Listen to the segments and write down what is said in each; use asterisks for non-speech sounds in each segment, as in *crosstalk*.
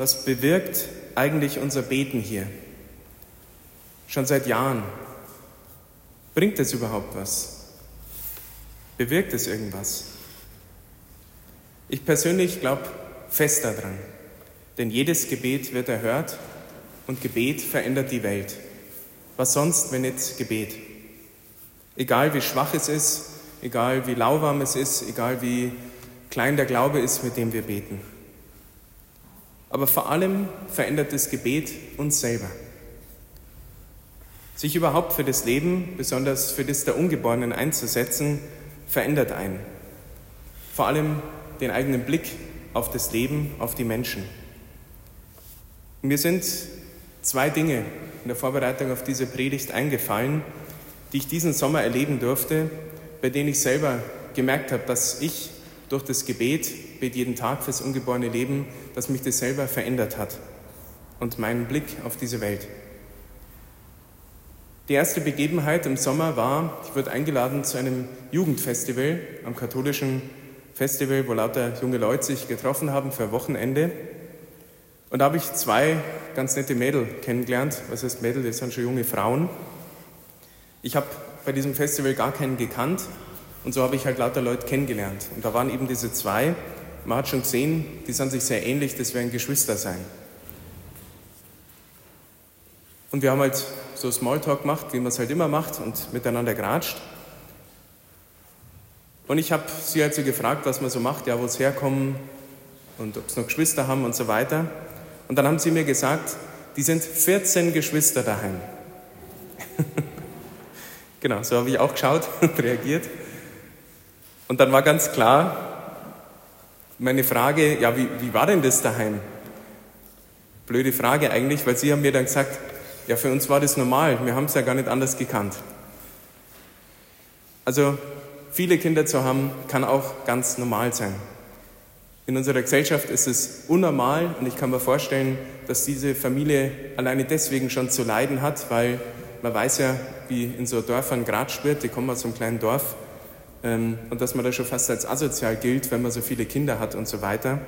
was bewirkt eigentlich unser Beten hier? Schon seit Jahren. Bringt es überhaupt was? Bewirkt es irgendwas? Ich persönlich glaube fest daran, denn jedes Gebet wird erhört und Gebet verändert die Welt. Was sonst, wenn nicht Gebet? Egal wie schwach es ist, egal wie lauwarm es ist, egal wie klein der Glaube ist, mit dem wir beten. Aber vor allem verändert das Gebet uns selber. Sich überhaupt für das Leben, besonders für das der Ungeborenen einzusetzen, verändert einen. Vor allem den eigenen Blick auf das Leben, auf die Menschen. Mir sind zwei Dinge in der Vorbereitung auf diese Predigt eingefallen, die ich diesen Sommer erleben durfte, bei denen ich selber gemerkt habe, dass ich durch das Gebet, bete jeden Tag fürs ungeborene Leben, dass mich das selber verändert hat und meinen Blick auf diese Welt. Die erste Begebenheit im Sommer war, ich wurde eingeladen zu einem Jugendfestival am katholischen Festival, wo lauter junge Leute sich getroffen haben für Wochenende. Und da habe ich zwei ganz nette Mädel kennengelernt. Was heißt Mädel? Das sind schon junge Frauen. Ich habe bei diesem Festival gar keinen gekannt und so habe ich halt lauter Leute kennengelernt. Und da waren eben diese zwei. Man hat schon gesehen, die sind sich sehr ähnlich, das werden Geschwister sein. Und wir haben halt so Smalltalk gemacht, wie man es halt immer macht und miteinander geratscht. Und ich habe sie halt so gefragt, was man so macht, ja, wo es herkommen und ob sie noch Geschwister haben und so weiter. Und dann haben sie mir gesagt, die sind 14 Geschwister daheim. *laughs* genau, so habe ich auch geschaut *laughs* und reagiert. Und dann war ganz klar meine Frage, ja, wie, wie war denn das daheim? Blöde Frage eigentlich, weil Sie haben mir dann gesagt, ja, für uns war das normal, wir haben es ja gar nicht anders gekannt. Also viele Kinder zu haben, kann auch ganz normal sein. In unserer Gesellschaft ist es unnormal und ich kann mir vorstellen, dass diese Familie alleine deswegen schon zu leiden hat, weil man weiß ja, wie in so Dörfern geratscht wird, die kommen aus einem kleinen Dorf, und dass man da schon fast als asozial gilt, wenn man so viele Kinder hat und so weiter.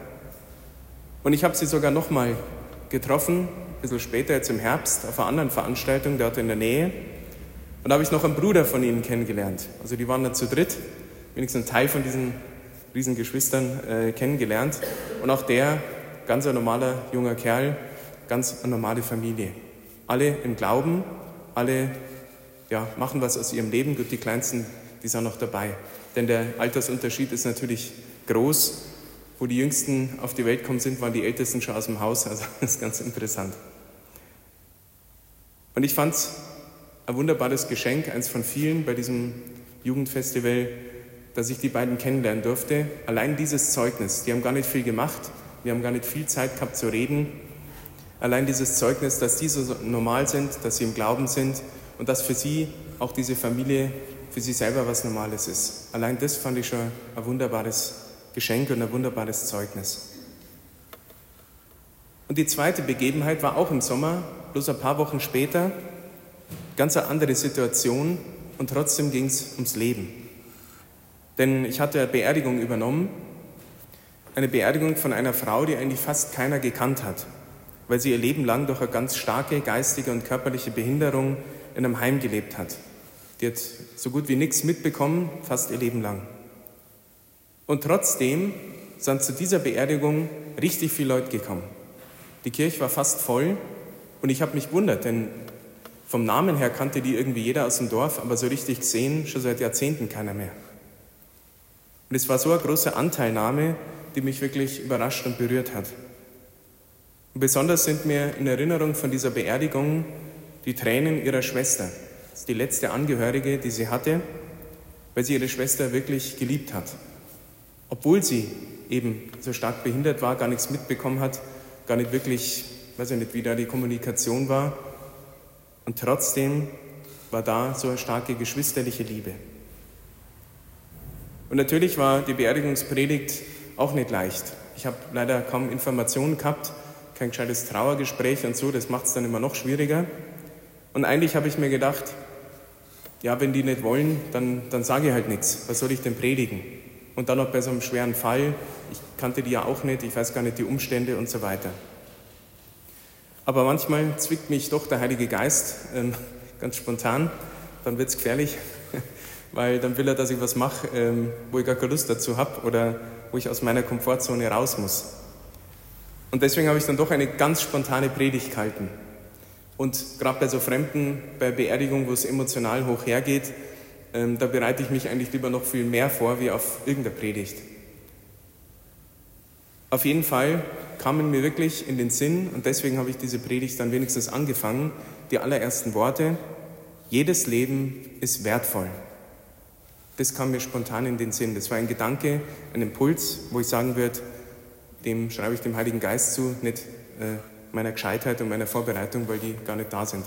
Und ich habe sie sogar nochmal getroffen, ein bisschen später, jetzt im Herbst, auf einer anderen Veranstaltung dort in der Nähe. Und da habe ich noch einen Bruder von ihnen kennengelernt. Also die waren dann zu dritt, wenigstens ein Teil von diesen Riesengeschwistern äh, kennengelernt. Und auch der, ganz ein normaler junger Kerl, ganz eine normale Familie. Alle im Glauben, alle ja, machen was aus ihrem Leben. Gut, die kleinsten die sind noch dabei. Denn der Altersunterschied ist natürlich groß. Wo die Jüngsten auf die Welt gekommen sind, waren die Ältesten schon aus dem Haus. *laughs* Also das ist ganz interessant. Und ich fand es ein wunderbares Geschenk, eins von vielen bei diesem Jugendfestival, dass ich die beiden kennenlernen durfte. Allein dieses Zeugnis, die haben gar nicht viel gemacht, wir haben gar nicht viel Zeit gehabt zu reden. Allein dieses Zeugnis, dass die so normal sind, dass sie im Glauben sind und dass für sie auch diese Familie für sie selber was Normales ist. Allein das fand ich schon ein wunderbares Geschenk und ein wunderbares Zeugnis. Und die zweite Begebenheit war auch im Sommer, bloß ein paar Wochen später, ganz eine andere Situation und trotzdem ging es ums Leben. Denn ich hatte eine Beerdigung übernommen, eine Beerdigung von einer Frau, die eigentlich fast keiner gekannt hat, weil sie ihr Leben lang durch eine ganz starke geistige und körperliche Behinderung in einem Heim gelebt hat. Die hat so gut wie nichts mitbekommen, fast ihr Leben lang. Und trotzdem sind zu dieser Beerdigung richtig viele Leute gekommen. Die Kirche war fast voll und ich habe mich gewundert, denn vom Namen her kannte die irgendwie jeder aus dem Dorf, aber so richtig gesehen schon seit Jahrzehnten keiner mehr. Und es war so eine große Anteilnahme, die mich wirklich überrascht und berührt hat. Und besonders sind mir in Erinnerung von dieser Beerdigung die Tränen ihrer Schwester, das ist die letzte Angehörige, die sie hatte, weil sie ihre Schwester wirklich geliebt hat. Obwohl sie eben so stark behindert war, gar nichts mitbekommen hat, gar nicht wirklich, weiß ich nicht, wie da die Kommunikation war. Und trotzdem war da so eine starke geschwisterliche Liebe. Und natürlich war die Beerdigungspredigt auch nicht leicht. Ich habe leider kaum Informationen gehabt, kein gescheites Trauergespräch und so, das macht es dann immer noch schwieriger. Und eigentlich habe ich mir gedacht, ja, wenn die nicht wollen, dann, dann sage ich halt nichts. Was soll ich denn predigen? Und dann noch bei so einem schweren Fall, ich kannte die ja auch nicht, ich weiß gar nicht die Umstände und so weiter. Aber manchmal zwickt mich doch der Heilige Geist ähm, *laughs* ganz spontan, dann wird es gefährlich, *laughs* weil dann will er, dass ich was mache, ähm, wo ich gar keine Lust dazu habe oder wo ich aus meiner Komfortzone raus muss. Und deswegen habe ich dann doch eine ganz spontane Predigt gehalten. Und gerade bei so Fremden, bei Beerdigung, wo es emotional hoch hergeht, ähm, da bereite ich mich eigentlich lieber noch viel mehr vor wie auf irgendeine Predigt. Auf jeden Fall kamen mir wirklich in den Sinn, und deswegen habe ich diese Predigt dann wenigstens angefangen, die allerersten Worte, jedes Leben ist wertvoll. Das kam mir spontan in den Sinn. Das war ein Gedanke, ein Impuls, wo ich sagen würde, dem schreibe ich dem Heiligen Geist zu, nicht äh, meiner Gescheitheit und meiner Vorbereitung, weil die gar nicht da sind.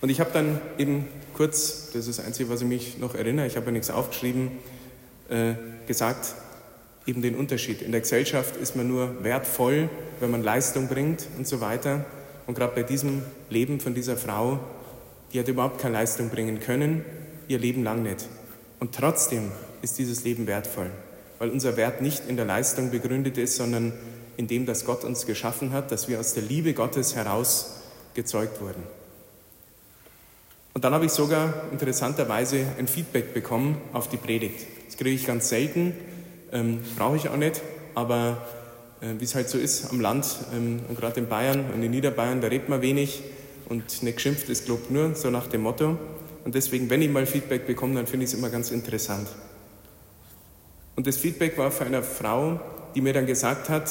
Und ich habe dann eben kurz, das ist das Einzige, was ich mich noch erinnere, ich habe ja nichts aufgeschrieben, äh, gesagt, eben den Unterschied. In der Gesellschaft ist man nur wertvoll, wenn man Leistung bringt und so weiter. Und gerade bei diesem Leben von dieser Frau, die hat überhaupt keine Leistung bringen können, ihr Leben lang nicht. Und trotzdem ist dieses Leben wertvoll, weil unser Wert nicht in der Leistung begründet ist, sondern in dem, dass Gott uns geschaffen hat, dass wir aus der Liebe Gottes heraus gezeugt wurden. Und dann habe ich sogar interessanterweise ein Feedback bekommen auf die Predigt. Das kriege ich ganz selten, ähm, brauche ich auch nicht, aber äh, wie es halt so ist am Land ähm, und gerade in Bayern und in Niederbayern, da redet man wenig und nicht geschimpft ist, glaubt nur, so nach dem Motto. Und deswegen, wenn ich mal Feedback bekomme, dann finde ich es immer ganz interessant. Und das Feedback war für eine Frau, die mir dann gesagt hat,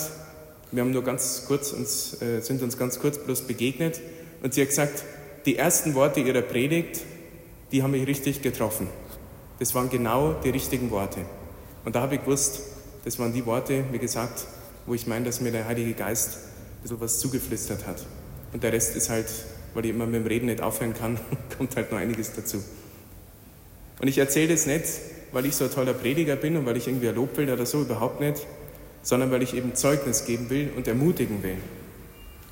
wir haben nur ganz kurz uns, äh, sind uns ganz kurz bloß begegnet und sie hat gesagt, die ersten Worte ihrer Predigt, die haben mich richtig getroffen. Das waren genau die richtigen Worte. Und da habe ich gewusst, das waren die Worte, wie gesagt, wo ich meine, dass mir der Heilige Geist ein bisschen was zugeflüstert hat. Und der Rest ist halt, weil ich immer mit dem Reden nicht aufhören kann, *laughs* kommt halt noch einiges dazu. Und ich erzähle das nicht, weil ich so ein toller Prediger bin und weil ich irgendwie ein Lob will oder so, überhaupt nicht, sondern weil ich eben Zeugnis geben will und ermutigen will.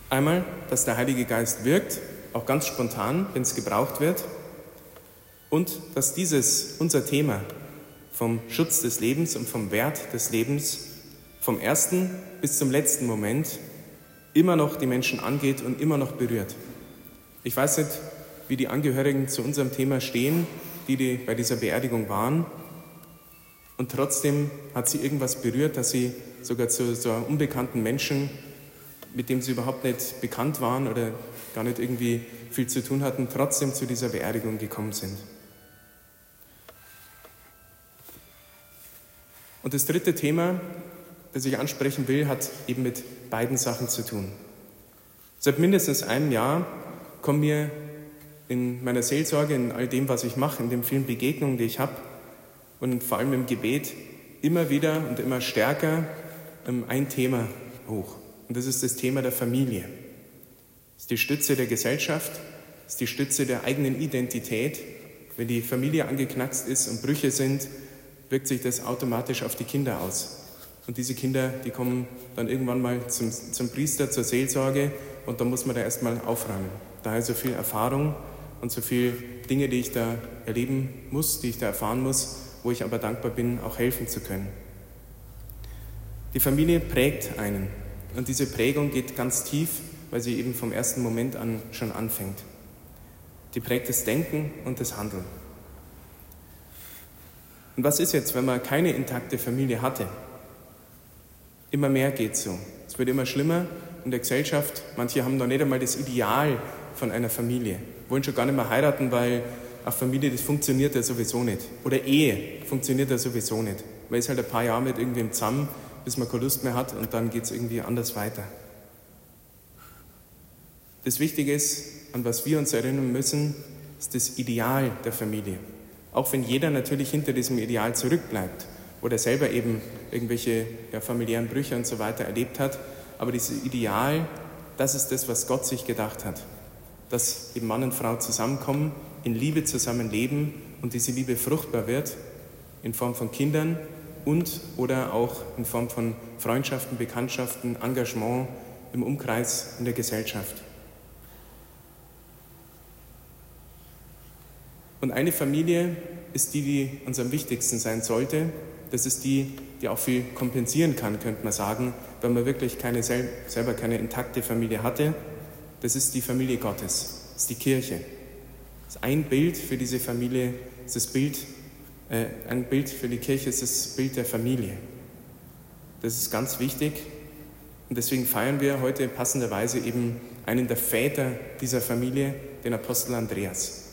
Einmal, dass der Heilige Geist wirkt, auch ganz spontan, wenn es gebraucht wird, und dass dieses, unser Thema vom Schutz des Lebens und vom Wert des Lebens, vom ersten bis zum letzten Moment immer noch die Menschen angeht und immer noch berührt. Ich weiß nicht, wie die Angehörigen zu unserem Thema stehen, die, die bei dieser Beerdigung waren. Und trotzdem hat sie irgendwas berührt, dass sie sogar zu so unbekannten Menschen, mit dem sie überhaupt nicht bekannt waren oder gar nicht irgendwie viel zu tun hatten, trotzdem zu dieser Beerdigung gekommen sind. Und das dritte Thema, das ich ansprechen will, hat eben mit beiden Sachen zu tun. Seit mindestens einem Jahr kommen mir in meiner Seelsorge, in all dem, was ich mache, in den vielen Begegnungen, die ich habe und vor allem im Gebet immer wieder und immer stärker ein Thema hoch. Und das ist das Thema der Familie. Das ist die Stütze der Gesellschaft, das ist die Stütze der eigenen Identität. Wenn die Familie angeknackst ist und Brüche sind, wirkt sich das automatisch auf die Kinder aus. Und diese Kinder, die kommen dann irgendwann mal zum, zum Priester, zur Seelsorge und dann muss man da erstmal aufräumen. Daher so viel Erfahrung und so viele Dinge, die ich da erleben muss, die ich da erfahren muss, wo ich aber dankbar bin, auch helfen zu können. Die Familie prägt einen und diese Prägung geht ganz tief, weil sie eben vom ersten Moment an schon anfängt. Die prägt das Denken und das Handeln. Und was ist jetzt, wenn man keine intakte Familie hatte? Immer mehr geht so. Es wird immer schlimmer in der Gesellschaft. Manche haben noch nicht einmal das Ideal von einer Familie, wollen schon gar nicht mehr heiraten, weil eine Familie, das funktioniert ja sowieso nicht. Oder Ehe funktioniert ja sowieso nicht. Man ist halt ein paar Jahre mit irgendwem zusammen, bis man keine Lust mehr hat und dann geht es irgendwie anders weiter. Das Wichtige ist, an was wir uns erinnern müssen, ist das Ideal der Familie. Auch wenn jeder natürlich hinter diesem Ideal zurückbleibt oder selber eben irgendwelche ja, familiären Brüche und so weiter erlebt hat. Aber dieses Ideal, das ist das, was Gott sich gedacht hat. Dass eben Mann und Frau zusammenkommen, in Liebe zusammenleben und diese Liebe fruchtbar wird in Form von Kindern und oder auch in Form von Freundschaften, Bekanntschaften, Engagement im Umkreis in der Gesellschaft. Und eine Familie ist die, die uns am wichtigsten sein sollte. Das ist die, die auch viel kompensieren kann, könnte man sagen, wenn man wirklich keine, selber keine intakte Familie hatte, das ist die Familie Gottes, das ist die Kirche. Das ist ein Bild für diese Familie, ist das Bild, ein Bild für die Kirche ist das Bild der Familie. Das ist ganz wichtig und deswegen feiern wir heute passenderweise eben einen der Väter dieser Familie, den Apostel Andreas.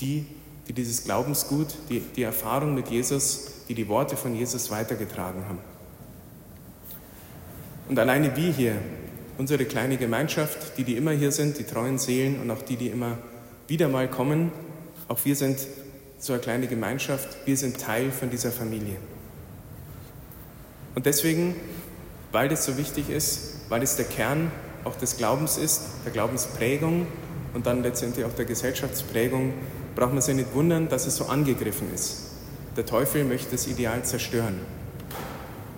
Die, die dieses Glaubensgut, die, die Erfahrung mit Jesus, die die Worte von Jesus weitergetragen haben. Und alleine wir hier, unsere kleine Gemeinschaft, die, die immer hier sind, die treuen Seelen und auch die, die immer wieder mal kommen, auch wir sind so eine kleine Gemeinschaft, wir sind Teil von dieser Familie. Und deswegen, weil das so wichtig ist, weil es der Kern auch des Glaubens ist, der Glaubensprägung und dann letztendlich auch der Gesellschaftsprägung, braucht man sich nicht wundern, dass es so angegriffen ist. Der Teufel möchte das Ideal zerstören.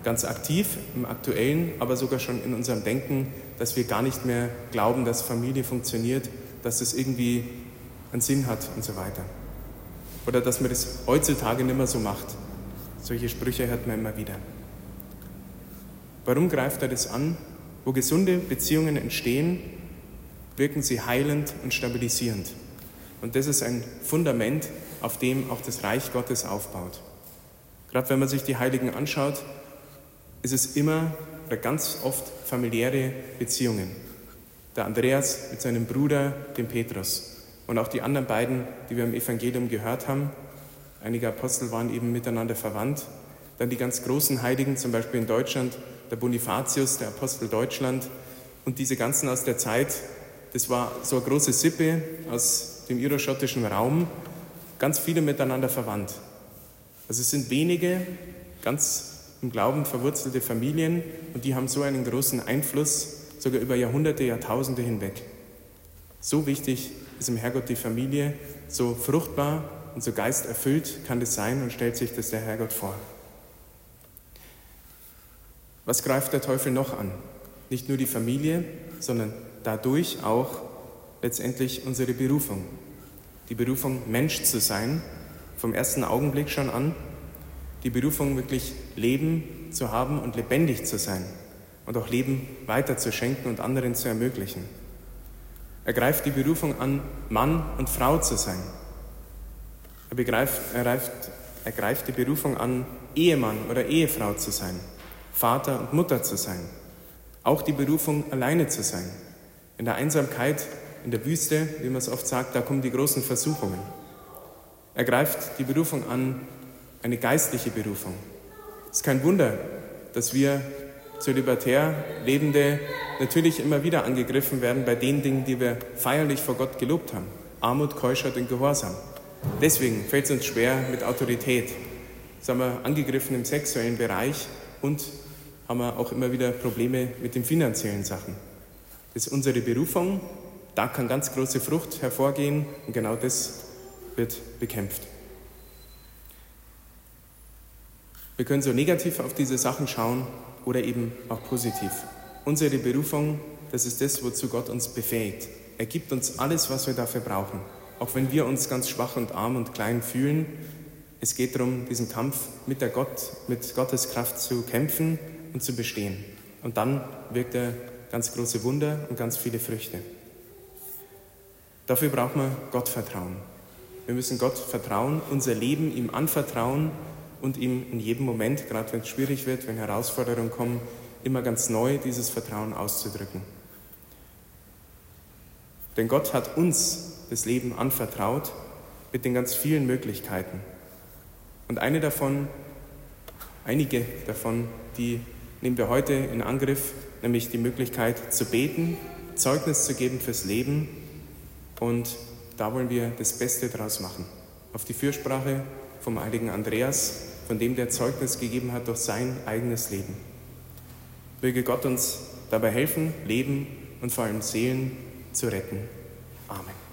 Ganz aktiv im aktuellen, aber sogar schon in unserem Denken, dass wir gar nicht mehr glauben, dass Familie funktioniert, dass es irgendwie einen Sinn hat und so weiter. Oder dass man das heutzutage nicht mehr so macht. Solche Sprüche hört man immer wieder. Warum greift er das an? Wo gesunde Beziehungen entstehen, wirken sie heilend und stabilisierend. Und das ist ein Fundament, auf dem auch das Reich Gottes aufbaut. Gerade wenn man sich die Heiligen anschaut, ist es immer oder ganz oft familiäre Beziehungen. Der Andreas mit seinem Bruder, dem Petrus. Und auch die anderen beiden, die wir im Evangelium gehört haben. Einige Apostel waren eben miteinander verwandt. Dann die ganz großen Heiligen, zum Beispiel in Deutschland, der Bonifatius, der Apostel Deutschland. Und diese ganzen aus der Zeit, das war so eine große Sippe aus dem iroschottischen Raum, ganz viele miteinander verwandt. Also es sind wenige ganz im Glauben verwurzelte Familien und die haben so einen großen Einfluss, sogar über Jahrhunderte, Jahrtausende hinweg. So wichtig ist im Herrgott die Familie, so fruchtbar und so geisterfüllt kann das sein und stellt sich das der Herrgott vor. Was greift der Teufel noch an? Nicht nur die Familie, sondern dadurch auch letztendlich unsere Berufung. Die Berufung, Mensch zu sein, vom ersten Augenblick schon an. Die Berufung, wirklich Leben zu haben und lebendig zu sein und auch Leben weiterzuschenken und anderen zu ermöglichen. Er greift die Berufung an, Mann und Frau zu sein. Er, begreift, er, greift, er greift die Berufung an, Ehemann oder Ehefrau zu sein, Vater und Mutter zu sein. Auch die Berufung, alleine zu sein. In der Einsamkeit, in der Wüste, wie man es oft sagt, da kommen die großen Versuchungen. Er greift die Berufung an, eine geistliche Berufung. Es ist kein Wunder, dass wir zölibatär Lebende natürlich immer wieder angegriffen werden bei den Dingen, die wir feierlich vor Gott gelobt haben. Armut, Keuschheit und Gehorsam. Deswegen fällt es uns schwer mit Autorität. Sind wir angegriffen im sexuellen Bereich und haben wir auch immer wieder Probleme mit den finanziellen Sachen. Das ist unsere Berufung. Da kann ganz große Frucht hervorgehen und genau das wird bekämpft. Wir können so negativ auf diese Sachen schauen oder eben auch positiv. Unsere Berufung, das ist das, wozu Gott uns befähigt. Er gibt uns alles, was wir dafür brauchen. Auch wenn wir uns ganz schwach und arm und klein fühlen, es geht darum, diesen Kampf mit, der Gott, mit Gottes Kraft zu kämpfen und zu bestehen. Und dann wirkt er ganz große Wunder und ganz viele Früchte. Dafür braucht man Gottvertrauen. Wir müssen Gott vertrauen, unser Leben ihm anvertrauen und ihm in jedem Moment, gerade wenn es schwierig wird, wenn Herausforderungen kommen, immer ganz neu dieses Vertrauen auszudrücken. Denn Gott hat uns das Leben anvertraut mit den ganz vielen Möglichkeiten. Und eine davon, einige davon, die nehmen wir heute in Angriff, nämlich die Möglichkeit zu beten, Zeugnis zu geben fürs Leben. Und da wollen wir das Beste daraus machen. Auf die Fürsprache vom heiligen Andreas, von dem der Zeugnis gegeben hat durch sein eigenes Leben. Möge Gott uns dabei helfen, Leben und vor allem Seelen zu retten. Amen.